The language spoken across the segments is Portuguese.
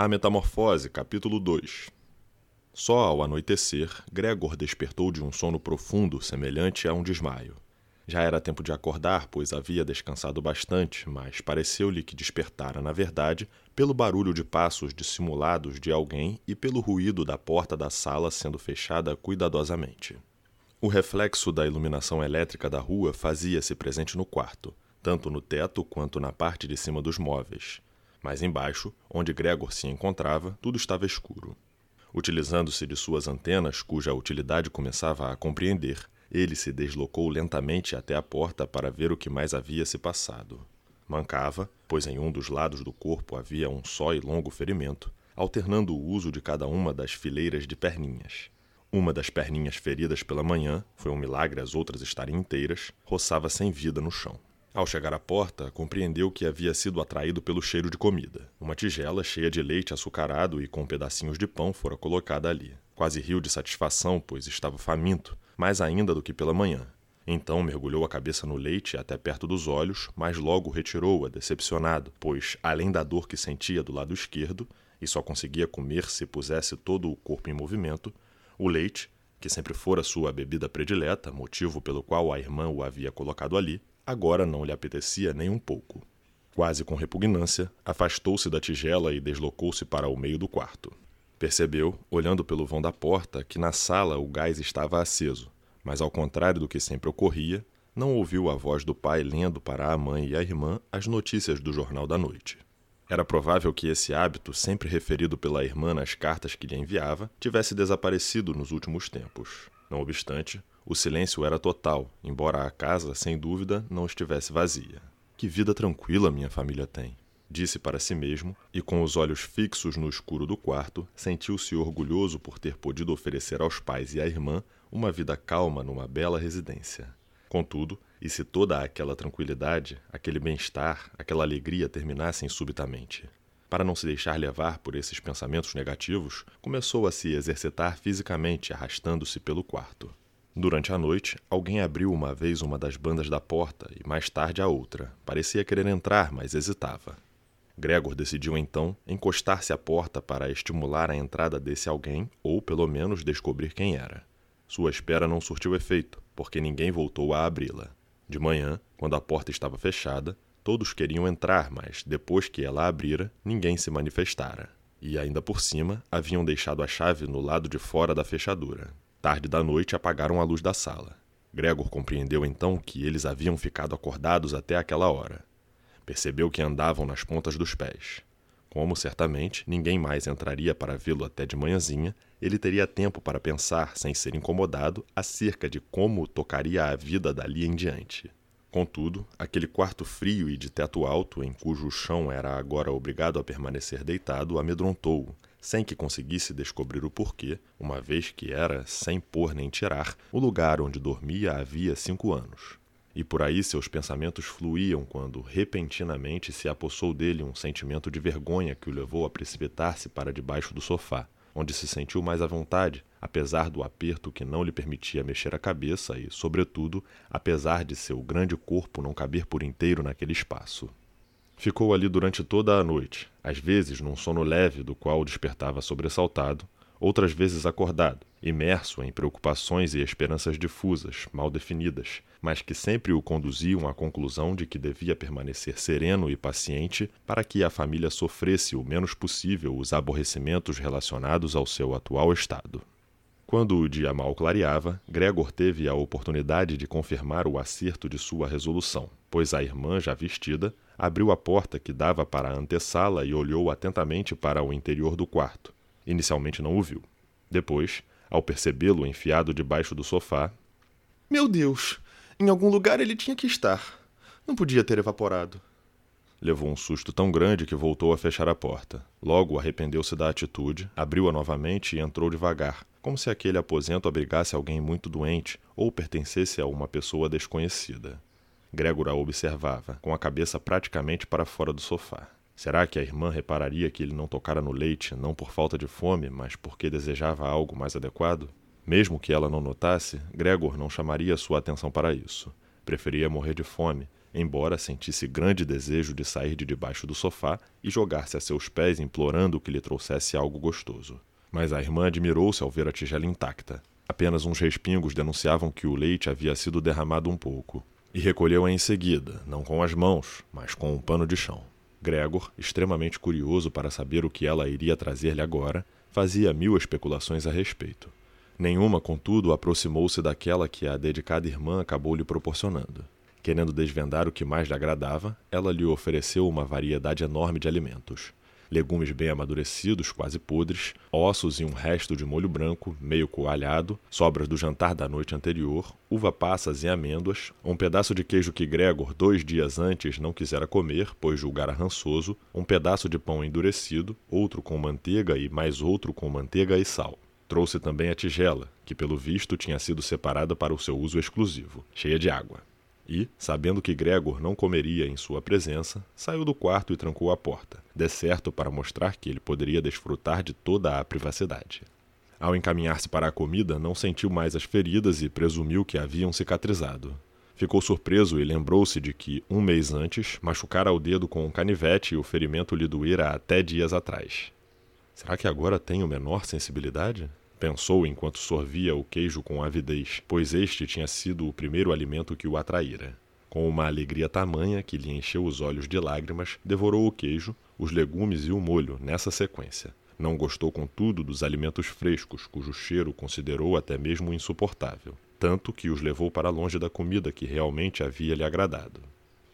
A Metamorfose, capítulo 2 Só ao anoitecer, Gregor despertou de um sono profundo semelhante a um desmaio. Já era tempo de acordar, pois havia descansado bastante, mas pareceu-lhe que despertara, na verdade, pelo barulho de passos dissimulados de alguém e pelo ruído da porta da sala sendo fechada cuidadosamente. O reflexo da iluminação elétrica da rua fazia-se presente no quarto, tanto no teto quanto na parte de cima dos móveis mas embaixo, onde Gregor se encontrava, tudo estava escuro. Utilizando-se de suas antenas, cuja utilidade começava a compreender, ele se deslocou lentamente até a porta para ver o que mais havia se passado. Mancava, pois em um dos lados do corpo havia um só e longo ferimento, alternando o uso de cada uma das fileiras de perninhas. Uma das perninhas feridas pela manhã, foi um milagre as outras estarem inteiras, roçava sem vida no chão. Ao chegar à porta, compreendeu que havia sido atraído pelo cheiro de comida. Uma tigela cheia de leite açucarado e com pedacinhos de pão fora colocada ali. Quase riu de satisfação, pois estava faminto, mais ainda do que pela manhã. Então mergulhou a cabeça no leite até perto dos olhos, mas logo retirou-a, decepcionado, pois, além da dor que sentia do lado esquerdo, e só conseguia comer se pusesse todo o corpo em movimento, o leite, que sempre fora sua bebida predileta, motivo pelo qual a irmã o havia colocado ali, agora não lhe apetecia nem um pouco. Quase com repugnância, afastou-se da tigela e deslocou-se para o meio do quarto. Percebeu, olhando pelo vão da porta, que na sala o gás estava aceso, mas ao contrário do que sempre ocorria, não ouviu a voz do pai lendo para a mãe e a irmã as notícias do jornal da noite. Era provável que esse hábito, sempre referido pela irmã nas cartas que lhe enviava, tivesse desaparecido nos últimos tempos. Não obstante, o silêncio era total, embora a casa, sem dúvida, não estivesse vazia. Que vida tranquila minha família tem, disse para si mesmo, e com os olhos fixos no escuro do quarto, sentiu-se orgulhoso por ter podido oferecer aos pais e à irmã uma vida calma numa bela residência. Contudo, e se toda aquela tranquilidade, aquele bem-estar, aquela alegria terminassem subitamente? Para não se deixar levar por esses pensamentos negativos, começou a se exercitar fisicamente, arrastando-se pelo quarto. Durante a noite, alguém abriu uma vez uma das bandas da porta e mais tarde a outra. Parecia querer entrar, mas hesitava. Gregor decidiu então encostar-se à porta para estimular a entrada desse alguém ou, pelo menos, descobrir quem era. Sua espera não surtiu efeito, porque ninguém voltou a abri-la. De manhã, quando a porta estava fechada, todos queriam entrar, mas depois que ela abrira, ninguém se manifestara. E ainda por cima, haviam deixado a chave no lado de fora da fechadura. Tarde da noite apagaram a luz da sala. Gregor compreendeu então que eles haviam ficado acordados até aquela hora. Percebeu que andavam nas pontas dos pés. Como certamente ninguém mais entraria para vê-lo até de manhãzinha, ele teria tempo para pensar, sem ser incomodado, acerca de como tocaria a vida dali em diante. Contudo, aquele quarto frio e de teto alto, em cujo chão era agora obrigado a permanecer deitado, amedrontou-o, sem que conseguisse descobrir o porquê, uma vez que era, sem pôr nem tirar, o lugar onde dormia havia cinco anos. E por aí seus pensamentos fluíam quando, repentinamente, se apossou dele um sentimento de vergonha que o levou a precipitar-se para debaixo do sofá, onde se sentiu mais à vontade, apesar do aperto que não lhe permitia mexer a cabeça e, sobretudo, apesar de seu grande corpo não caber por inteiro naquele espaço. Ficou ali durante toda a noite, às vezes num sono leve do qual despertava sobressaltado, outras vezes acordado, imerso em preocupações e esperanças difusas, mal definidas, mas que sempre o conduziam à conclusão de que devia permanecer sereno e paciente para que a família sofresse o menos possível os aborrecimentos relacionados ao seu atual estado. Quando o dia mal clareava, Gregor teve a oportunidade de confirmar o acerto de sua resolução, pois a irmã, já vestida, abriu a porta que dava para a antessala e olhou atentamente para o interior do quarto. Inicialmente não o viu. Depois, ao percebê-lo enfiado debaixo do sofá. Meu Deus! Em algum lugar ele tinha que estar. Não podia ter evaporado. Levou um susto tão grande que voltou a fechar a porta. Logo arrependeu-se da atitude, abriu-a novamente e entrou devagar, como se aquele aposento abrigasse alguém muito doente ou pertencesse a uma pessoa desconhecida. Gregor a observava, com a cabeça praticamente para fora do sofá. Será que a irmã repararia que ele não tocara no leite, não por falta de fome, mas porque desejava algo mais adequado? Mesmo que ela não notasse, Gregor não chamaria sua atenção para isso. Preferia morrer de fome, embora sentisse grande desejo de sair de debaixo do sofá e jogar-se a seus pés implorando que lhe trouxesse algo gostoso. Mas a irmã admirou-se ao ver a tigela intacta. Apenas uns respingos denunciavam que o leite havia sido derramado um pouco. E recolheu-a em seguida, não com as mãos, mas com um pano de chão. Gregor, extremamente curioso para saber o que ela iria trazer-lhe agora, fazia mil especulações a respeito. Nenhuma, contudo, aproximou-se daquela que a dedicada irmã acabou lhe proporcionando. Querendo desvendar o que mais lhe agradava, ela lhe ofereceu uma variedade enorme de alimentos legumes bem amadurecidos, quase podres, ossos e um resto de molho branco, meio coalhado, sobras do jantar da noite anterior, uva passas e amêndoas, um pedaço de queijo que Gregor, dois dias antes, não quisera comer, pois julgara rançoso, um pedaço de pão endurecido, outro com manteiga e mais outro com manteiga e sal. Trouxe também a tigela, que pelo visto tinha sido separada para o seu uso exclusivo, cheia de água e, sabendo que Gregor não comeria em sua presença, saiu do quarto e trancou a porta, de certo para mostrar que ele poderia desfrutar de toda a privacidade. Ao encaminhar-se para a comida, não sentiu mais as feridas e presumiu que haviam cicatrizado. Ficou surpreso e lembrou-se de que, um mês antes, machucara o dedo com um canivete e o ferimento lhe doera até dias atrás. Será que agora tenho menor sensibilidade? Pensou enquanto sorvia o queijo com avidez, pois este tinha sido o primeiro alimento que o atraíra. Com uma alegria tamanha que lhe encheu os olhos de lágrimas, devorou o queijo, os legumes e o molho nessa sequência. Não gostou, contudo, dos alimentos frescos, cujo cheiro considerou até mesmo insuportável, tanto que os levou para longe da comida que realmente havia lhe agradado.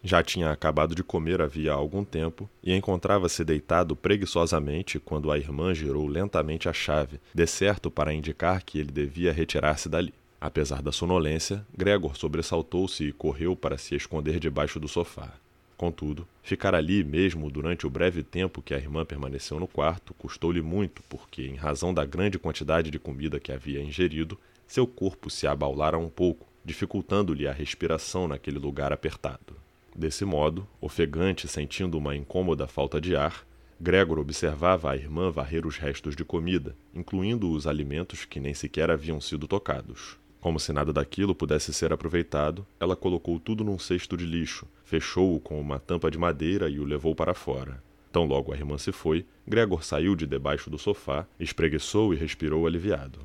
Já tinha acabado de comer havia algum tempo e encontrava-se deitado preguiçosamente quando a irmã girou lentamente a chave, de certo para indicar que ele devia retirar-se dali. Apesar da sonolência, Gregor sobressaltou-se e correu para se esconder debaixo do sofá. Contudo, ficar ali mesmo durante o breve tempo que a irmã permaneceu no quarto custou-lhe muito, porque, em razão da grande quantidade de comida que havia ingerido, seu corpo se abaulara um pouco, dificultando-lhe a respiração naquele lugar apertado. Desse modo, ofegante, sentindo uma incômoda falta de ar, Gregor observava a irmã varrer os restos de comida, incluindo os alimentos que nem sequer haviam sido tocados. Como se nada daquilo pudesse ser aproveitado, ela colocou tudo num cesto de lixo, fechou-o com uma tampa de madeira e o levou para fora. Tão logo a irmã se foi, Gregor saiu de debaixo do sofá, espreguiçou e respirou aliviado.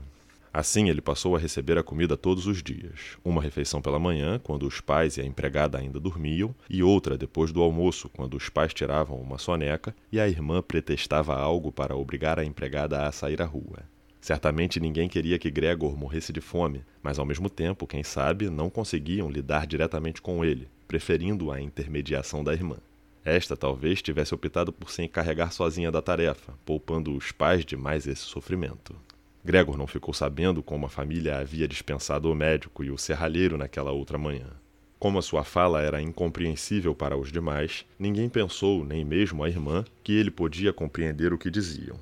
Assim, ele passou a receber a comida todos os dias. Uma refeição pela manhã, quando os pais e a empregada ainda dormiam, e outra depois do almoço, quando os pais tiravam uma soneca e a irmã pretextava algo para obrigar a empregada a sair à rua. Certamente ninguém queria que Gregor morresse de fome, mas ao mesmo tempo, quem sabe, não conseguiam lidar diretamente com ele, preferindo a intermediação da irmã. Esta talvez tivesse optado por se encarregar sozinha da tarefa, poupando os pais de mais esse sofrimento. Gregor não ficou sabendo como a família havia dispensado o médico e o serralheiro naquela outra manhã. Como a sua fala era incompreensível para os demais, ninguém pensou, nem mesmo a irmã, que ele podia compreender o que diziam.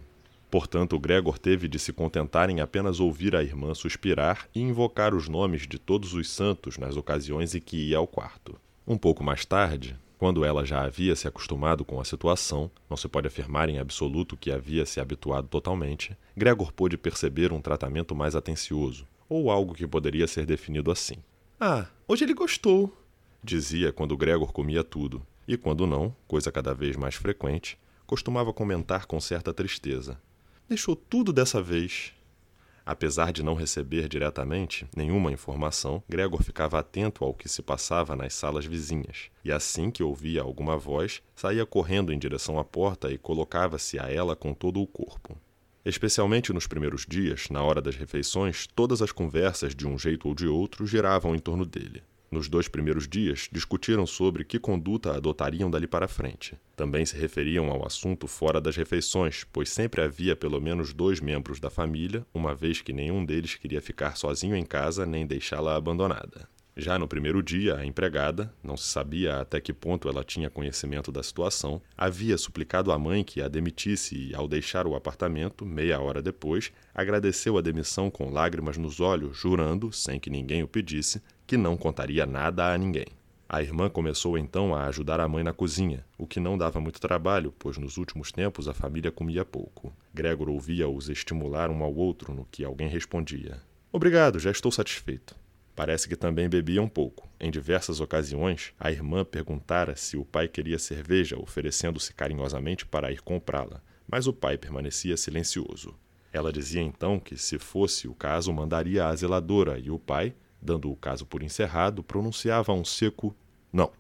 Portanto, Gregor teve de se contentar em apenas ouvir a irmã suspirar e invocar os nomes de todos os santos nas ocasiões em que ia ao quarto. Um pouco mais tarde, quando ela já havia se acostumado com a situação, não se pode afirmar em absoluto que havia se habituado totalmente, Gregor pôde perceber um tratamento mais atencioso, ou algo que poderia ser definido assim. Ah, hoje ele gostou, dizia quando Gregor comia tudo, e quando não, coisa cada vez mais frequente, costumava comentar com certa tristeza. Deixou tudo dessa vez. Apesar de não receber diretamente nenhuma informação, Gregor ficava atento ao que se passava nas salas vizinhas, e assim que ouvia alguma voz, saía correndo em direção à porta e colocava-se a ela com todo o corpo. Especialmente nos primeiros dias, na hora das refeições, todas as conversas, de um jeito ou de outro, giravam em torno dele. Nos dois primeiros dias, discutiram sobre que conduta adotariam dali para frente. Também se referiam ao assunto fora das refeições, pois sempre havia pelo menos dois membros da família, uma vez que nenhum deles queria ficar sozinho em casa nem deixá-la abandonada. Já no primeiro dia, a empregada, não se sabia até que ponto ela tinha conhecimento da situação, havia suplicado à mãe que a demitisse e, ao deixar o apartamento, meia hora depois, agradeceu a demissão com lágrimas nos olhos, jurando, sem que ninguém o pedisse, que não contaria nada a ninguém. A irmã começou então a ajudar a mãe na cozinha, o que não dava muito trabalho, pois nos últimos tempos a família comia pouco. Gregor ouvia-os estimular um ao outro, no que alguém respondia: Obrigado, já estou satisfeito. Parece que também bebia um pouco. Em diversas ocasiões, a irmã perguntara se o pai queria cerveja, oferecendo-se carinhosamente para ir comprá-la, mas o pai permanecia silencioso. Ela dizia então que, se fosse o caso, mandaria a zeladora, e o pai, dando o caso por encerrado, pronunciava um seco não.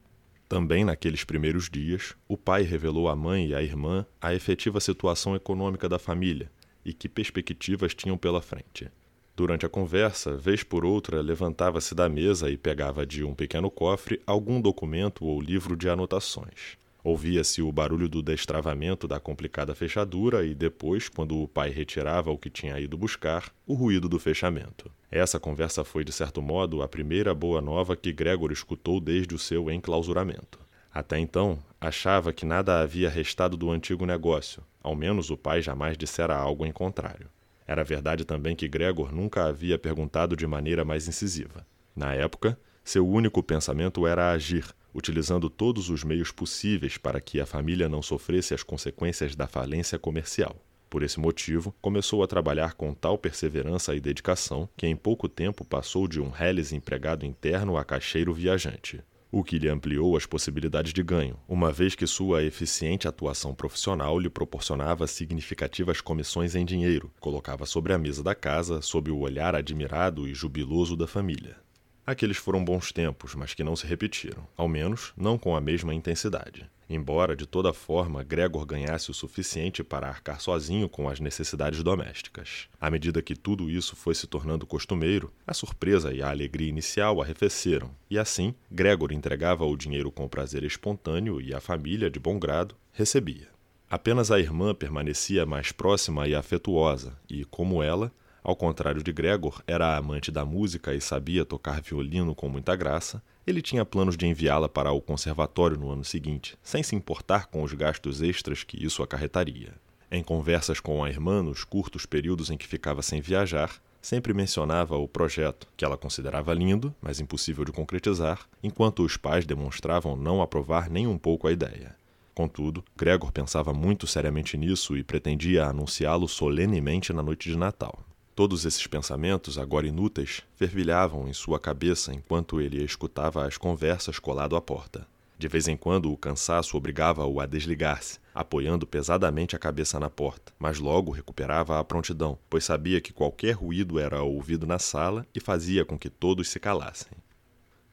Também naqueles primeiros dias, o pai revelou à mãe e à irmã a efetiva situação econômica da família e que perspectivas tinham pela frente. Durante a conversa, vez por outra, levantava-se da mesa e pegava de um pequeno cofre algum documento ou livro de anotações. Ouvia-se o barulho do destravamento da complicada fechadura e depois, quando o pai retirava o que tinha ido buscar, o ruído do fechamento. Essa conversa foi, de certo modo, a primeira boa nova que Gregor escutou desde o seu enclausuramento. Até então, achava que nada havia restado do antigo negócio, ao menos o pai jamais dissera algo em contrário. Era verdade também que Gregor nunca havia perguntado de maneira mais incisiva. Na época, seu único pensamento era agir, utilizando todos os meios possíveis para que a família não sofresse as consequências da falência comercial. Por esse motivo, começou a trabalhar com tal perseverança e dedicação que em pouco tempo passou de um reles empregado interno a caixeiro viajante o que lhe ampliou as possibilidades de ganho, uma vez que sua eficiente atuação profissional lhe proporcionava significativas comissões em dinheiro, colocava sobre a mesa da casa sob o olhar admirado e jubiloso da família. Aqueles foram bons tempos, mas que não se repetiram, ao menos não com a mesma intensidade. Embora, de toda forma, Gregor ganhasse o suficiente para arcar sozinho com as necessidades domésticas. À medida que tudo isso foi se tornando costumeiro, a surpresa e a alegria inicial arrefeceram, e assim Gregor entregava o dinheiro com prazer espontâneo e a família, de bom grado, recebia. Apenas a irmã permanecia mais próxima e afetuosa, e, como ela, ao contrário de Gregor, era amante da música e sabia tocar violino com muita graça, ele tinha planos de enviá-la para o conservatório no ano seguinte, sem se importar com os gastos extras que isso acarretaria. Em conversas com a irmã nos curtos períodos em que ficava sem viajar, sempre mencionava o projeto, que ela considerava lindo, mas impossível de concretizar, enquanto os pais demonstravam não aprovar nem um pouco a ideia. Contudo, Gregor pensava muito seriamente nisso e pretendia anunciá-lo solenemente na noite de Natal. Todos esses pensamentos, agora inúteis, fervilhavam em sua cabeça enquanto ele escutava as conversas colado à porta. De vez em quando, o cansaço obrigava-o a desligar-se, apoiando pesadamente a cabeça na porta, mas logo recuperava a prontidão, pois sabia que qualquer ruído era ouvido na sala e fazia com que todos se calassem.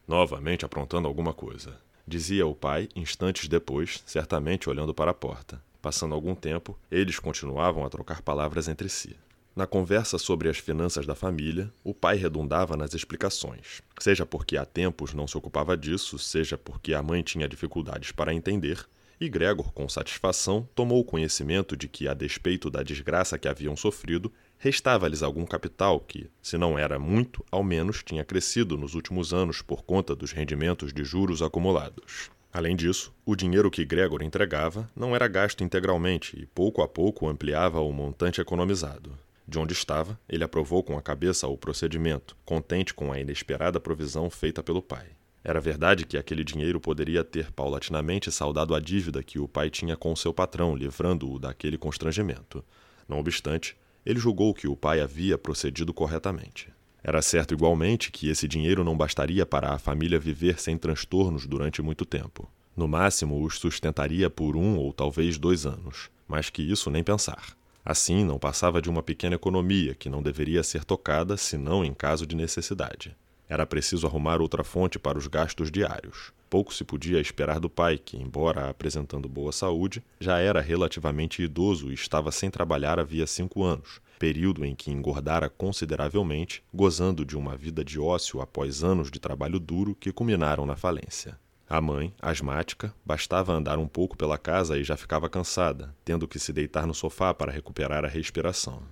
Novamente aprontando alguma coisa, dizia o pai instantes depois, certamente olhando para a porta. Passando algum tempo, eles continuavam a trocar palavras entre si. Na conversa sobre as finanças da família, o pai redundava nas explicações, seja porque há tempos não se ocupava disso, seja porque a mãe tinha dificuldades para entender, e Gregor, com satisfação, tomou conhecimento de que, a despeito da desgraça que haviam sofrido, restava-lhes algum capital que, se não era muito, ao menos tinha crescido nos últimos anos por conta dos rendimentos de juros acumulados. Além disso, o dinheiro que Gregor entregava não era gasto integralmente e pouco a pouco ampliava o montante economizado. De onde estava, ele aprovou com a cabeça o procedimento, contente com a inesperada provisão feita pelo pai. Era verdade que aquele dinheiro poderia ter paulatinamente saldado a dívida que o pai tinha com seu patrão, livrando-o daquele constrangimento. Não obstante, ele julgou que o pai havia procedido corretamente. Era certo igualmente que esse dinheiro não bastaria para a família viver sem transtornos durante muito tempo. No máximo, os sustentaria por um ou talvez dois anos, mas que isso nem pensar. Assim, não passava de uma pequena economia que não deveria ser tocada senão em caso de necessidade. Era preciso arrumar outra fonte para os gastos diários. Pouco se podia esperar do pai, que, embora apresentando boa saúde, já era relativamente idoso e estava sem trabalhar havia cinco anos, período em que engordara consideravelmente, gozando de uma vida de ócio após anos de trabalho duro que culminaram na falência. A mãe, asmática, bastava andar um pouco pela casa e já ficava cansada, tendo que se deitar no sofá para recuperar a respiração.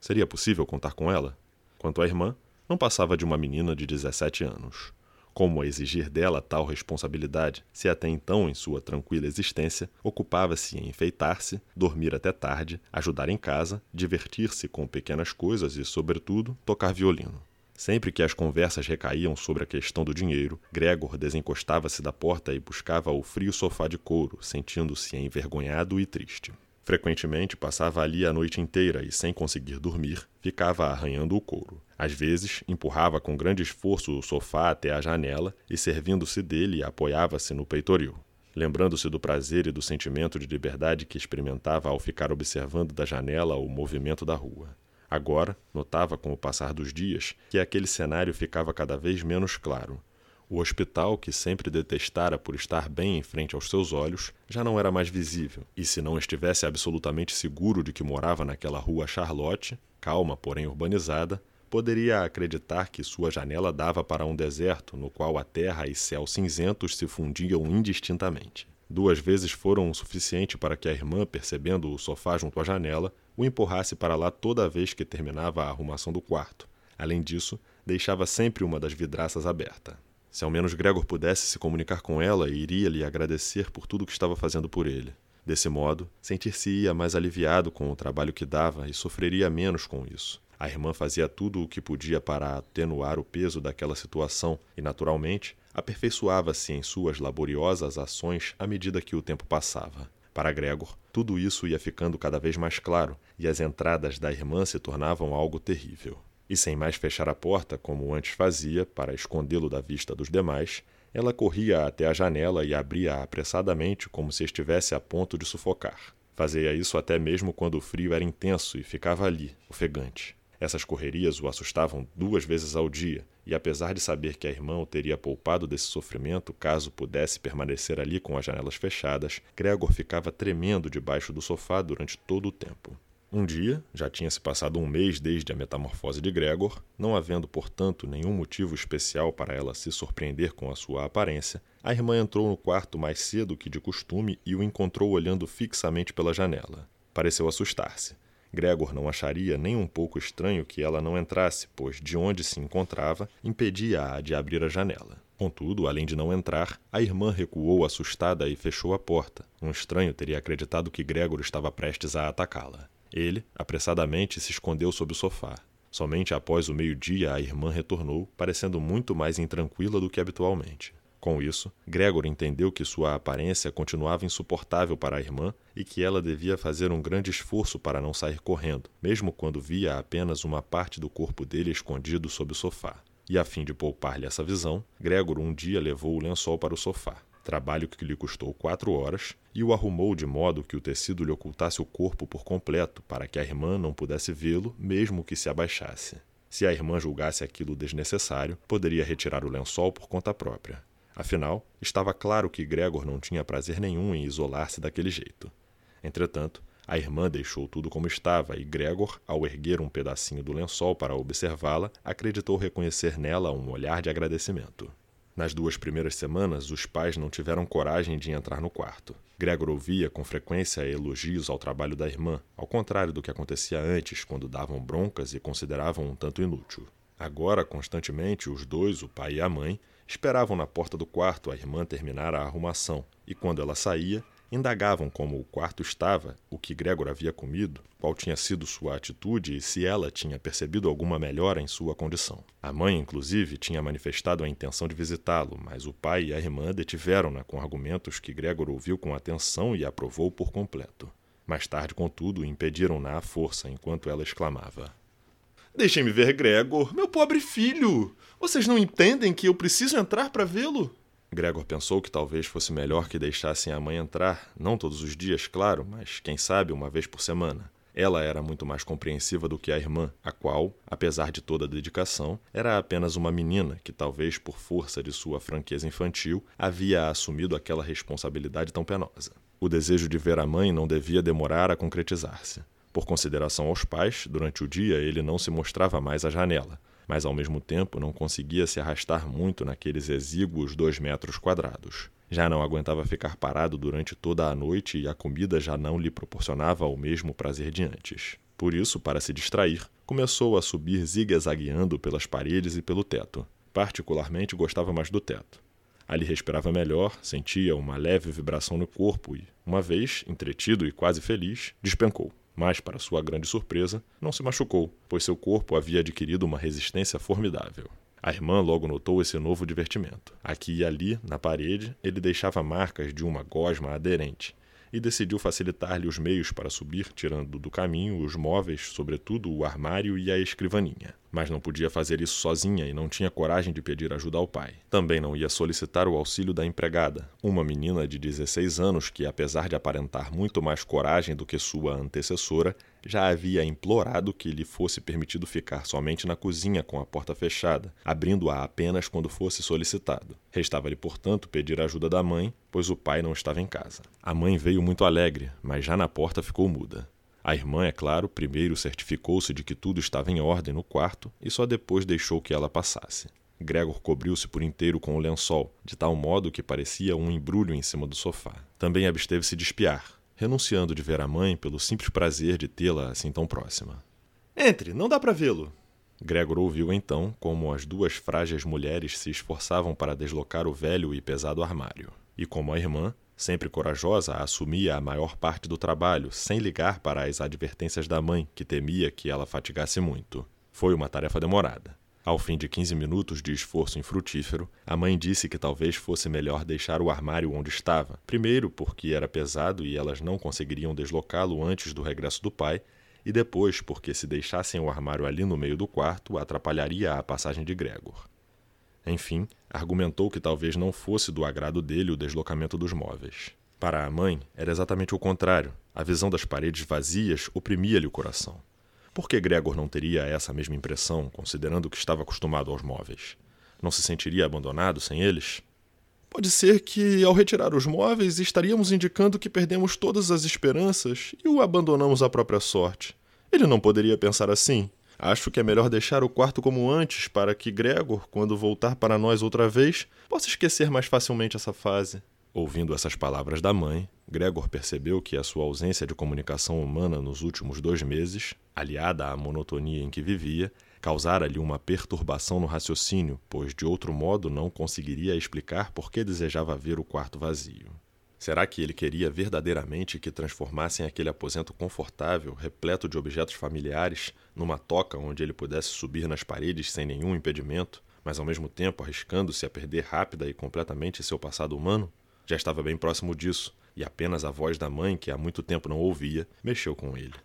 Seria possível contar com ela? Quanto à irmã, não passava de uma menina de 17 anos. Como exigir dela tal responsabilidade, se até então, em sua tranquila existência, ocupava-se em enfeitar-se, dormir até tarde, ajudar em casa, divertir-se com pequenas coisas e, sobretudo, tocar violino? Sempre que as conversas recaíam sobre a questão do dinheiro, Gregor desencostava-se da porta e buscava o frio sofá de couro, sentindo-se envergonhado e triste. Frequentemente passava ali a noite inteira e, sem conseguir dormir, ficava arranhando o couro. Às vezes, empurrava com grande esforço o sofá até a janela e, servindo-se dele, apoiava-se no peitoril. Lembrando-se do prazer e do sentimento de liberdade que experimentava ao ficar observando da janela o movimento da rua. Agora, notava com o passar dos dias que aquele cenário ficava cada vez menos claro. O hospital, que sempre detestara por estar bem em frente aos seus olhos, já não era mais visível, e se não estivesse absolutamente seguro de que morava naquela rua Charlotte, calma, porém urbanizada, poderia acreditar que sua janela dava para um deserto no qual a terra e céu cinzentos se fundiam indistintamente. Duas vezes foram o suficiente para que a irmã, percebendo o sofá junto à janela, o empurrasse para lá toda vez que terminava a arrumação do quarto. Além disso, deixava sempre uma das vidraças aberta. Se ao menos Gregor pudesse se comunicar com ela, iria lhe agradecer por tudo que estava fazendo por ele. Desse modo, sentir-se-ia mais aliviado com o trabalho que dava e sofreria menos com isso. A irmã fazia tudo o que podia para atenuar o peso daquela situação e, naturalmente, aperfeiçoava-se em suas laboriosas ações à medida que o tempo passava. Para Gregor, tudo isso ia ficando cada vez mais claro e as entradas da irmã se tornavam algo terrível. E sem mais fechar a porta, como antes fazia, para escondê-lo da vista dos demais, ela corria até a janela e abria apressadamente, como se estivesse a ponto de sufocar. Fazia isso até mesmo quando o frio era intenso e ficava ali, ofegante. Essas correrias o assustavam duas vezes ao dia, e apesar de saber que a irmã o teria poupado desse sofrimento caso pudesse permanecer ali com as janelas fechadas, Gregor ficava tremendo debaixo do sofá durante todo o tempo. Um dia, já tinha se passado um mês desde a metamorfose de Gregor, não havendo, portanto, nenhum motivo especial para ela se surpreender com a sua aparência, a irmã entrou no quarto mais cedo que de costume e o encontrou olhando fixamente pela janela. Pareceu assustar-se. Gregor não acharia nem um pouco estranho que ela não entrasse, pois de onde se encontrava impedia-a de abrir a janela. Contudo, além de não entrar, a irmã recuou assustada e fechou a porta. Um estranho teria acreditado que Gregor estava prestes a atacá-la. Ele, apressadamente, se escondeu sob o sofá. Somente após o meio-dia a irmã retornou, parecendo muito mais intranquila do que habitualmente. Com isso, Gregor entendeu que sua aparência continuava insuportável para a irmã e que ela devia fazer um grande esforço para não sair correndo, mesmo quando via apenas uma parte do corpo dele escondido sob o sofá. E a fim de poupar-lhe essa visão, Gregor um dia levou o lençol para o sofá, trabalho que lhe custou quatro horas, e o arrumou de modo que o tecido lhe ocultasse o corpo por completo, para que a irmã não pudesse vê-lo, mesmo que se abaixasse. Se a irmã julgasse aquilo desnecessário, poderia retirar o lençol por conta própria. Afinal, estava claro que Gregor não tinha prazer nenhum em isolar-se daquele jeito. Entretanto, a irmã deixou tudo como estava e Gregor, ao erguer um pedacinho do lençol para observá-la, acreditou reconhecer nela um olhar de agradecimento. Nas duas primeiras semanas, os pais não tiveram coragem de entrar no quarto. Gregor ouvia com frequência elogios ao trabalho da irmã, ao contrário do que acontecia antes, quando davam broncas e consideravam um tanto inútil. Agora, constantemente, os dois, o pai e a mãe, esperavam na porta do quarto a irmã terminar a arrumação, e quando ela saía, indagavam como o quarto estava, o que Gregor havia comido, qual tinha sido sua atitude e se ela tinha percebido alguma melhora em sua condição. A mãe, inclusive, tinha manifestado a intenção de visitá-lo, mas o pai e a irmã detiveram-na com argumentos que Gregor ouviu com atenção e aprovou por completo. Mais tarde, contudo, impediram-na à força enquanto ela exclamava: Deixem-me ver Gregor, meu pobre filho! Vocês não entendem que eu preciso entrar para vê-lo? Gregor pensou que talvez fosse melhor que deixassem a mãe entrar, não todos os dias, claro, mas quem sabe uma vez por semana. Ela era muito mais compreensiva do que a irmã, a qual, apesar de toda a dedicação, era apenas uma menina que, talvez por força de sua franqueza infantil, havia assumido aquela responsabilidade tão penosa. O desejo de ver a mãe não devia demorar a concretizar-se. Por consideração aos pais, durante o dia ele não se mostrava mais à janela, mas ao mesmo tempo não conseguia se arrastar muito naqueles exíguos dois metros quadrados. Já não aguentava ficar parado durante toda a noite e a comida já não lhe proporcionava o mesmo prazer de antes. Por isso, para se distrair, começou a subir zigue-zagueando pelas paredes e pelo teto. Particularmente gostava mais do teto. Ali respirava melhor, sentia uma leve vibração no corpo e, uma vez, entretido e quase feliz, despencou mas, para sua grande surpresa, não se machucou, pois seu corpo havia adquirido uma resistência formidável. A irmã logo notou esse novo divertimento. Aqui e ali, na parede, ele deixava marcas de uma gosma aderente. E decidiu facilitar-lhe os meios para subir, tirando do caminho os móveis, sobretudo o armário e a escrivaninha. Mas não podia fazer isso sozinha e não tinha coragem de pedir ajuda ao pai. Também não ia solicitar o auxílio da empregada, uma menina de 16 anos que, apesar de aparentar muito mais coragem do que sua antecessora, já havia implorado que lhe fosse permitido ficar somente na cozinha com a porta fechada, abrindo-a apenas quando fosse solicitado. Restava-lhe, portanto, pedir ajuda da mãe, pois o pai não estava em casa. A mãe veio muito alegre, mas já na porta ficou muda. A irmã, é claro, primeiro certificou-se de que tudo estava em ordem no quarto e só depois deixou que ela passasse. Gregor cobriu-se por inteiro com o lençol, de tal modo que parecia um embrulho em cima do sofá. Também absteve-se de espiar, renunciando de ver a mãe pelo simples prazer de tê-la assim tão próxima. Entre, não dá para vê-lo. Gregor ouviu então como as duas frágeis mulheres se esforçavam para deslocar o velho e pesado armário, e como a irmã, sempre corajosa, assumia a maior parte do trabalho, sem ligar para as advertências da mãe, que temia que ela fatigasse muito. Foi uma tarefa demorada. Ao fim de 15 minutos de esforço infrutífero, a mãe disse que talvez fosse melhor deixar o armário onde estava, primeiro porque era pesado e elas não conseguiriam deslocá-lo antes do regresso do pai, e depois porque se deixassem o armário ali no meio do quarto, atrapalharia a passagem de Gregor. Enfim, argumentou que talvez não fosse do agrado dele o deslocamento dos móveis. Para a mãe, era exatamente o contrário. A visão das paredes vazias oprimia-lhe o coração. Por que Gregor não teria essa mesma impressão, considerando que estava acostumado aos móveis? Não se sentiria abandonado sem eles? Pode ser que, ao retirar os móveis, estaríamos indicando que perdemos todas as esperanças e o abandonamos à própria sorte. Ele não poderia pensar assim. Acho que é melhor deixar o quarto como antes, para que Gregor, quando voltar para nós outra vez, possa esquecer mais facilmente essa fase. Ouvindo essas palavras da mãe, Gregor percebeu que a sua ausência de comunicação humana nos últimos dois meses, aliada à monotonia em que vivia, causara-lhe uma perturbação no raciocínio, pois de outro modo não conseguiria explicar por que desejava ver o quarto vazio. Será que ele queria verdadeiramente que transformassem aquele aposento confortável, repleto de objetos familiares, numa toca onde ele pudesse subir nas paredes sem nenhum impedimento, mas ao mesmo tempo arriscando-se a perder rápida e completamente seu passado humano? Já estava bem próximo disso, e apenas a voz da mãe, que há muito tempo não ouvia, mexeu com ele.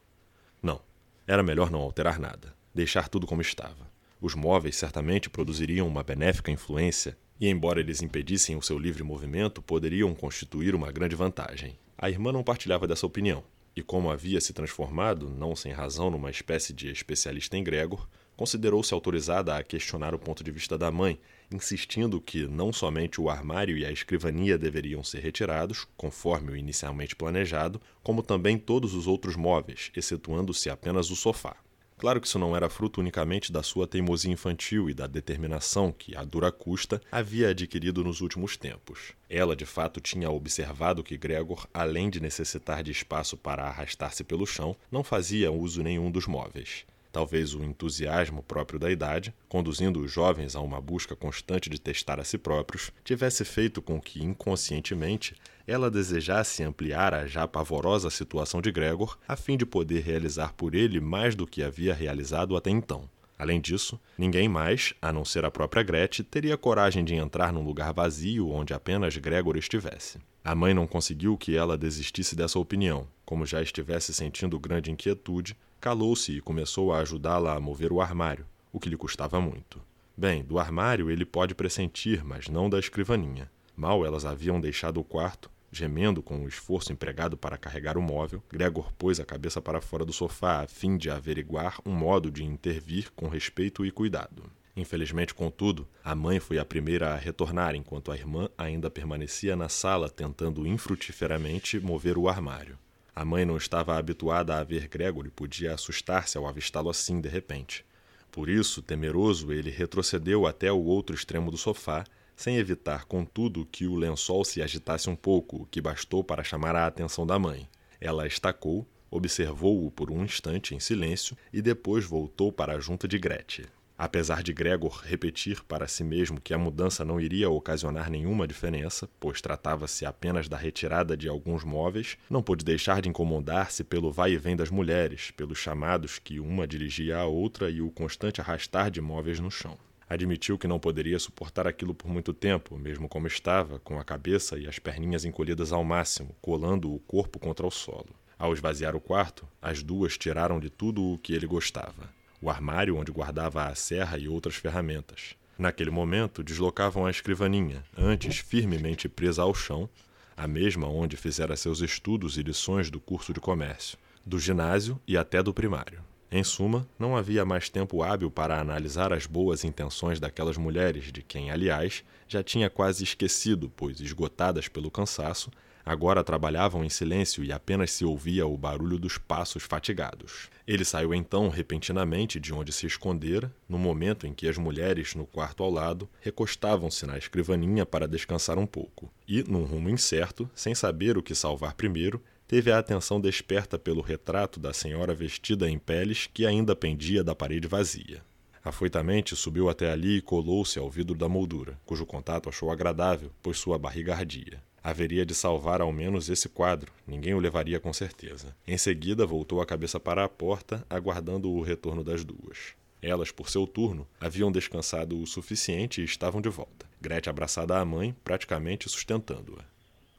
Não, era melhor não alterar nada, deixar tudo como estava. Os móveis certamente produziriam uma benéfica influência, e embora eles impedissem o seu livre movimento, poderiam constituir uma grande vantagem. A irmã não partilhava dessa opinião, e como havia se transformado, não sem razão, numa espécie de especialista em Gregor, considerou-se autorizada a questionar o ponto de vista da mãe insistindo que não somente o armário e a escrivania deveriam ser retirados, conforme o inicialmente planejado, como também todos os outros móveis, excetuando-se apenas o sofá. Claro que isso não era fruto unicamente da sua teimosia infantil e da determinação que, a dura custa, havia adquirido nos últimos tempos. Ela, de fato, tinha observado que Gregor, além de necessitar de espaço para arrastar-se pelo chão, não fazia uso nenhum dos móveis talvez o entusiasmo próprio da idade, conduzindo os jovens a uma busca constante de testar a si próprios, tivesse feito com que, inconscientemente, ela desejasse ampliar a já pavorosa situação de Gregor a fim de poder realizar por ele mais do que havia realizado até então. Além disso, ninguém mais, a não ser a própria Gretchen, teria coragem de entrar num lugar vazio onde apenas Gregor estivesse. A mãe não conseguiu que ela desistisse dessa opinião, como já estivesse sentindo grande inquietude, calou-se e começou a ajudá-la a mover o armário, o que lhe custava muito. Bem, do armário ele pode pressentir, mas não da escrivaninha. Mal elas haviam deixado o quarto, gemendo com o esforço empregado para carregar o móvel, Gregor pôs a cabeça para fora do sofá a fim de averiguar um modo de intervir com respeito e cuidado. Infelizmente, contudo, a mãe foi a primeira a retornar, enquanto a irmã ainda permanecia na sala tentando infrutiferamente mover o armário. A mãe não estava habituada a ver Gregory e podia assustar-se ao avistá-lo assim de repente. Por isso, temeroso, ele retrocedeu até o outro extremo do sofá, sem evitar, contudo, que o lençol se agitasse um pouco, o que bastou para chamar a atenção da mãe. Ela estacou, observou-o por um instante em silêncio e depois voltou para a junta de Gretchen. Apesar de Gregor repetir para si mesmo que a mudança não iria ocasionar nenhuma diferença, pois tratava-se apenas da retirada de alguns móveis, não pôde deixar de incomodar-se pelo vai e vem das mulheres, pelos chamados que uma dirigia à outra e o constante arrastar de móveis no chão. Admitiu que não poderia suportar aquilo por muito tempo, mesmo como estava, com a cabeça e as perninhas encolhidas ao máximo, colando o corpo contra o solo. Ao esvaziar o quarto, as duas tiraram-lhe tudo o que ele gostava: o armário onde guardava a serra e outras ferramentas. Naquele momento, deslocavam a escrivaninha, antes firmemente presa ao chão, a mesma onde fizera seus estudos e lições do curso de comércio, do ginásio e até do primário. Em suma, não havia mais tempo hábil para analisar as boas intenções daquelas mulheres, de quem, aliás, já tinha quase esquecido, pois, esgotadas pelo cansaço, agora trabalhavam em silêncio e apenas se ouvia o barulho dos passos fatigados. Ele saiu então repentinamente de onde se escondera, no momento em que as mulheres, no quarto ao lado, recostavam-se na escrivaninha para descansar um pouco, e, num rumo incerto, sem saber o que salvar primeiro, teve a atenção desperta pelo retrato da senhora vestida em peles que ainda pendia da parede vazia. Afoitamente subiu até ali e colou-se ao vidro da moldura, cujo contato achou agradável, pois sua barriga ardia. Haveria de salvar ao menos esse quadro, ninguém o levaria com certeza. Em seguida, voltou a cabeça para a porta, aguardando o retorno das duas. Elas, por seu turno, haviam descansado o suficiente e estavam de volta. Gretchen abraçada à mãe, praticamente sustentando-a.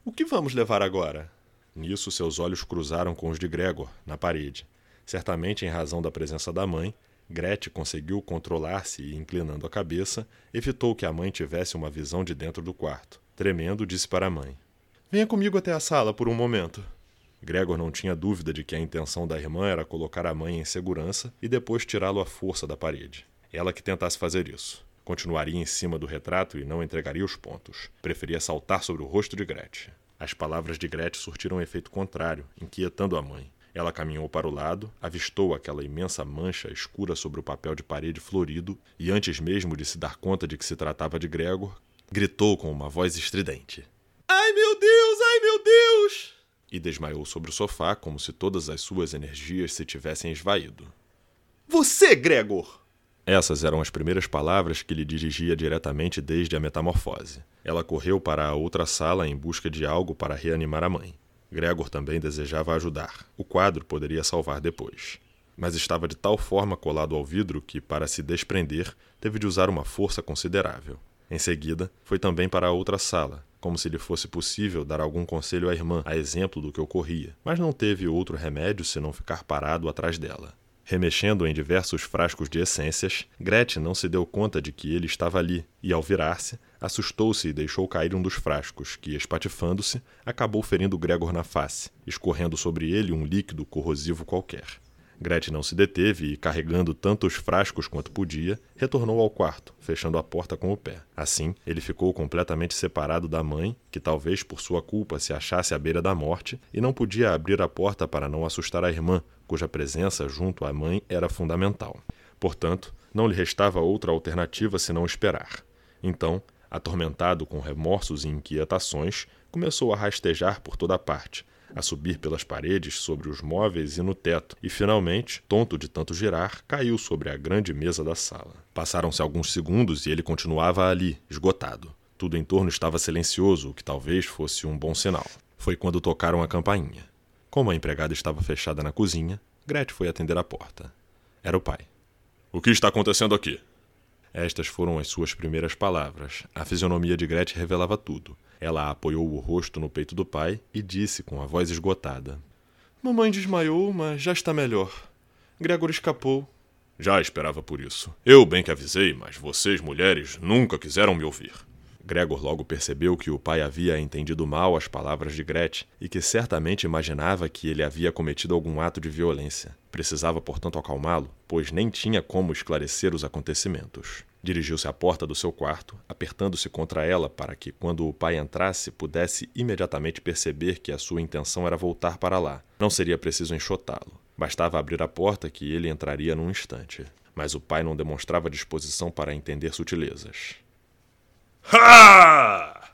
O que vamos levar agora? Nisso, seus olhos cruzaram com os de Gregor, na parede. Certamente em razão da presença da mãe, Gretchen conseguiu controlar-se e, inclinando a cabeça, evitou que a mãe tivesse uma visão de dentro do quarto. Tremendo, disse para a mãe: Venha comigo até a sala por um momento. Gregor não tinha dúvida de que a intenção da irmã era colocar a mãe em segurança e depois tirá-lo à força da parede. Ela que tentasse fazer isso. Continuaria em cima do retrato e não entregaria os pontos. Preferia saltar sobre o rosto de Gretchen. As palavras de Gretchen surtiram um efeito contrário, inquietando a mãe. Ela caminhou para o lado, avistou aquela imensa mancha escura sobre o papel de parede florido e, antes mesmo de se dar conta de que se tratava de Gregor, gritou com uma voz estridente: Ai meu Deus, ai meu Deus! E desmaiou sobre o sofá como se todas as suas energias se tivessem esvaído. Você, Gregor! Essas eram as primeiras palavras que lhe dirigia diretamente desde a metamorfose. Ela correu para a outra sala em busca de algo para reanimar a mãe. Gregor também desejava ajudar. O quadro poderia salvar depois. Mas estava de tal forma colado ao vidro que, para se desprender, teve de usar uma força considerável. Em seguida, foi também para a outra sala, como se lhe fosse possível dar algum conselho à irmã, a exemplo do que ocorria, mas não teve outro remédio senão ficar parado atrás dela. Remexendo em diversos frascos de essências, Gretchen não se deu conta de que ele estava ali e, ao virar-se, assustou-se e deixou cair um dos frascos, que, espatifando-se, acabou ferindo Gregor na face, escorrendo sobre ele um líquido corrosivo qualquer. Gretchen não se deteve e, carregando tantos frascos quanto podia, retornou ao quarto, fechando a porta com o pé. Assim, ele ficou completamente separado da mãe, que talvez por sua culpa se achasse à beira da morte, e não podia abrir a porta para não assustar a irmã, cuja presença junto à mãe era fundamental. Portanto, não lhe restava outra alternativa senão esperar. Então, atormentado com remorsos e inquietações, começou a rastejar por toda parte, a subir pelas paredes, sobre os móveis e no teto, e finalmente, tonto de tanto girar, caiu sobre a grande mesa da sala. Passaram-se alguns segundos e ele continuava ali, esgotado. Tudo em torno estava silencioso, o que talvez fosse um bom sinal. Foi quando tocaram a campainha. Como a empregada estava fechada na cozinha, Gretchen foi atender a porta. Era o pai. O que está acontecendo aqui? Estas foram as suas primeiras palavras. A fisionomia de Gretchen revelava tudo. Ela apoiou o rosto no peito do pai e disse com a voz esgotada: Mamãe desmaiou, mas já está melhor. Gregor escapou. Já esperava por isso. Eu bem que avisei, mas vocês, mulheres, nunca quiseram me ouvir. Gregor logo percebeu que o pai havia entendido mal as palavras de Gretchen e que certamente imaginava que ele havia cometido algum ato de violência. Precisava, portanto, acalmá-lo, pois nem tinha como esclarecer os acontecimentos. Dirigiu-se à porta do seu quarto, apertando-se contra ela para que, quando o pai entrasse, pudesse imediatamente perceber que a sua intenção era voltar para lá. Não seria preciso enxotá-lo. Bastava abrir a porta que ele entraria num instante. Mas o pai não demonstrava disposição para entender sutilezas. Ha!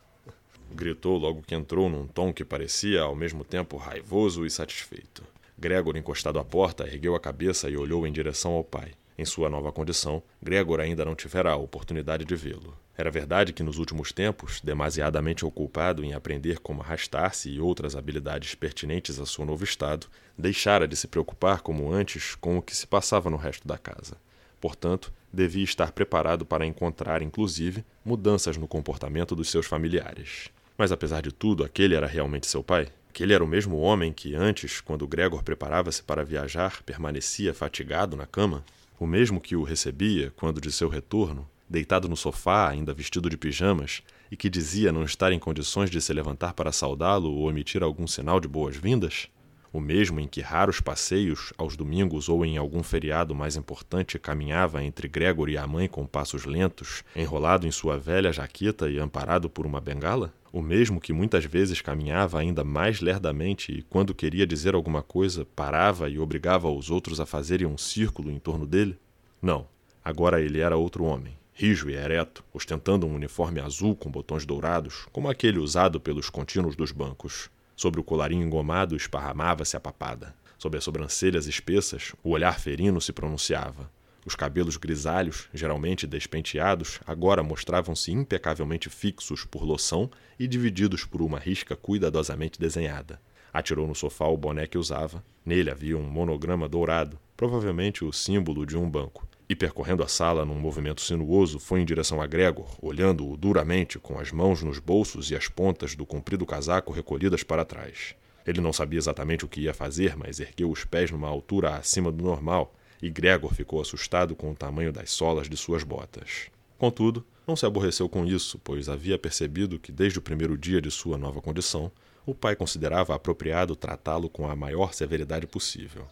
Gritou logo que entrou num tom que parecia ao mesmo tempo raivoso e satisfeito. Gregor, encostado à porta, ergueu a cabeça e olhou em direção ao pai. Em sua nova condição, Gregor ainda não tivera a oportunidade de vê-lo. Era verdade que nos últimos tempos, demasiadamente ocupado em aprender como arrastar-se e outras habilidades pertinentes a seu novo estado, deixara de se preocupar como antes com o que se passava no resto da casa. Portanto, devia estar preparado para encontrar, inclusive, mudanças no comportamento dos seus familiares. Mas apesar de tudo, aquele era realmente seu pai? Aquele era o mesmo homem que antes, quando Gregor preparava-se para viajar, permanecia fatigado na cama? O mesmo que o recebia quando de seu retorno, deitado no sofá, ainda vestido de pijamas, e que dizia não estar em condições de se levantar para saudá-lo ou emitir algum sinal de boas-vindas? O mesmo em que raros passeios, aos domingos ou em algum feriado mais importante, caminhava entre Gregor e a mãe com passos lentos, enrolado em sua velha jaqueta e amparado por uma bengala? O mesmo que muitas vezes caminhava ainda mais lerdamente e, quando queria dizer alguma coisa, parava e obrigava os outros a fazerem um círculo em torno dele? Não, agora ele era outro homem, rijo e ereto, ostentando um uniforme azul com botões dourados, como aquele usado pelos contínuos dos bancos. Sobre o colarinho engomado esparramava-se a papada. Sob as sobrancelhas espessas, o olhar ferino se pronunciava. Os cabelos grisalhos, geralmente despenteados, agora mostravam-se impecavelmente fixos por loção e divididos por uma risca cuidadosamente desenhada. Atirou no sofá o boné que usava. Nele havia um monograma dourado, provavelmente o símbolo de um banco e, percorrendo a sala num movimento sinuoso, foi em direção a Gregor, olhando-o duramente, com as mãos nos bolsos e as pontas do comprido casaco recolhidas para trás. Ele não sabia exatamente o que ia fazer, mas ergueu os pés numa altura acima do normal, e Gregor ficou assustado com o tamanho das solas de suas botas. Contudo, não se aborreceu com isso, pois havia percebido que, desde o primeiro dia de sua nova condição, o pai considerava apropriado tratá-lo com a maior severidade possível.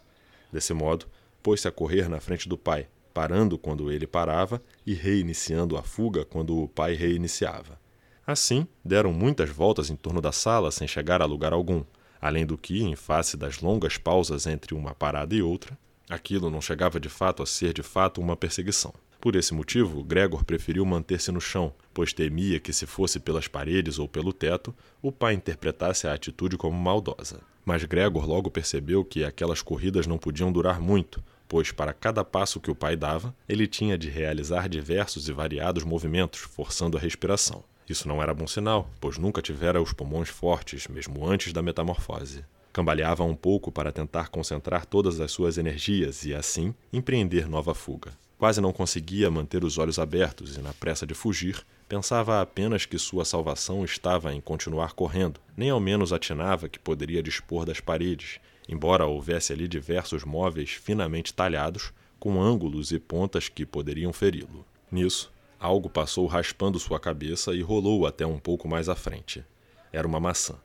Desse modo, pôs-se a correr na frente do pai, parando quando ele parava e reiniciando a fuga quando o pai reiniciava. Assim, deram muitas voltas em torno da sala sem chegar a lugar algum, além do que, em face das longas pausas entre uma parada e outra, aquilo não chegava de fato a ser de fato uma perseguição. Por esse motivo, Gregor preferiu manter-se no chão, pois temia que, se fosse pelas paredes ou pelo teto, o pai interpretasse a atitude como maldosa. Mas Gregor logo percebeu que aquelas corridas não podiam durar muito, pois para cada passo que o pai dava, ele tinha de realizar diversos e variados movimentos, forçando a respiração. Isso não era bom sinal, pois nunca tivera os pulmões fortes, mesmo antes da metamorfose. Cambaleava um pouco para tentar concentrar todas as suas energias e, assim, empreender nova fuga. Quase não conseguia manter os olhos abertos e, na pressa de fugir, pensava apenas que sua salvação estava em continuar correndo, nem ao menos atinava que poderia dispor das paredes, embora houvesse ali diversos móveis finamente talhados, com ângulos e pontas que poderiam feri-lo. Nisso, algo passou raspando sua cabeça e rolou até um pouco mais à frente. Era uma maçã.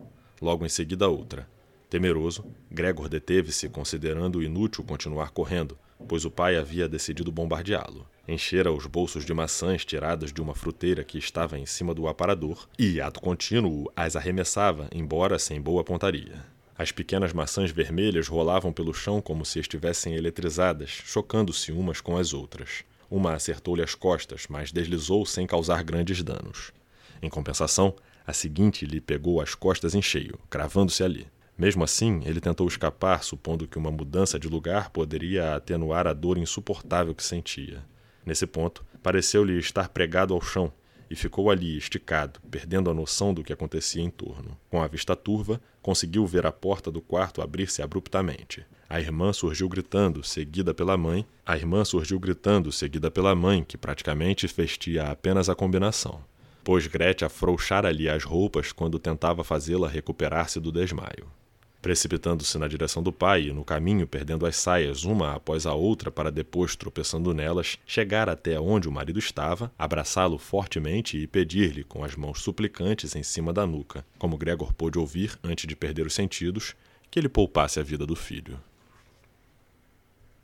Logo em seguida, outra. Temeroso, Gregor deteve-se, considerando inútil continuar correndo, pois o pai havia decidido bombardeá-lo. Enchera os bolsos de maçãs tiradas de uma fruteira que estava em cima do aparador e, ato contínuo, as arremessava, embora sem boa pontaria. As pequenas maçãs vermelhas rolavam pelo chão como se estivessem eletrizadas, chocando-se umas com as outras. Uma acertou-lhe as costas, mas deslizou sem causar grandes danos. Em compensação, a seguinte lhe pegou as costas em cheio, cravando-se ali. Mesmo assim, ele tentou escapar, supondo que uma mudança de lugar poderia atenuar a dor insuportável que sentia. Nesse ponto, pareceu-lhe estar pregado ao chão, e ficou ali, esticado, perdendo a noção do que acontecia em torno. Com a vista turva, conseguiu ver a porta do quarto abrir-se abruptamente. A irmã surgiu gritando, seguida pela mãe. A irmã surgiu gritando, seguida pela mãe, que praticamente vestia apenas a combinação. Pois Gretchen afrouxara-lhe as roupas quando tentava fazê-la recuperar-se do desmaio. Precipitando-se na direção do pai e, no caminho, perdendo as saias uma após a outra para depois, tropeçando nelas, chegar até onde o marido estava, abraçá-lo fortemente e pedir-lhe, com as mãos suplicantes em cima da nuca, como Gregor pôde ouvir antes de perder os sentidos, que ele poupasse a vida do filho.